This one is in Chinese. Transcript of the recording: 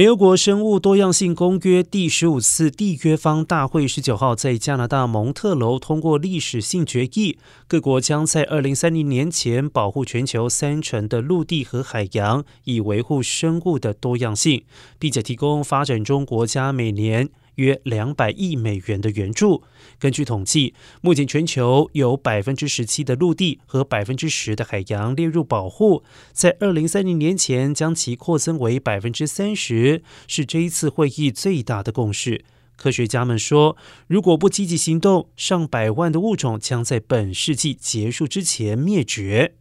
联合国生物多样性公约第十五次缔约方大会十九号在加拿大蒙特楼通过历史性决议，各国将在二零三零年前保护全球三成的陆地和海洋，以维护生物的多样性，并且提供发展中国家每年。约两百亿美元的援助。根据统计，目前全球有百分之十七的陆地和百分之十的海洋列入保护，在二零三零年前将其扩增为百分之三十，是这一次会议最大的共识。科学家们说，如果不积极行动，上百万的物种将在本世纪结束之前灭绝。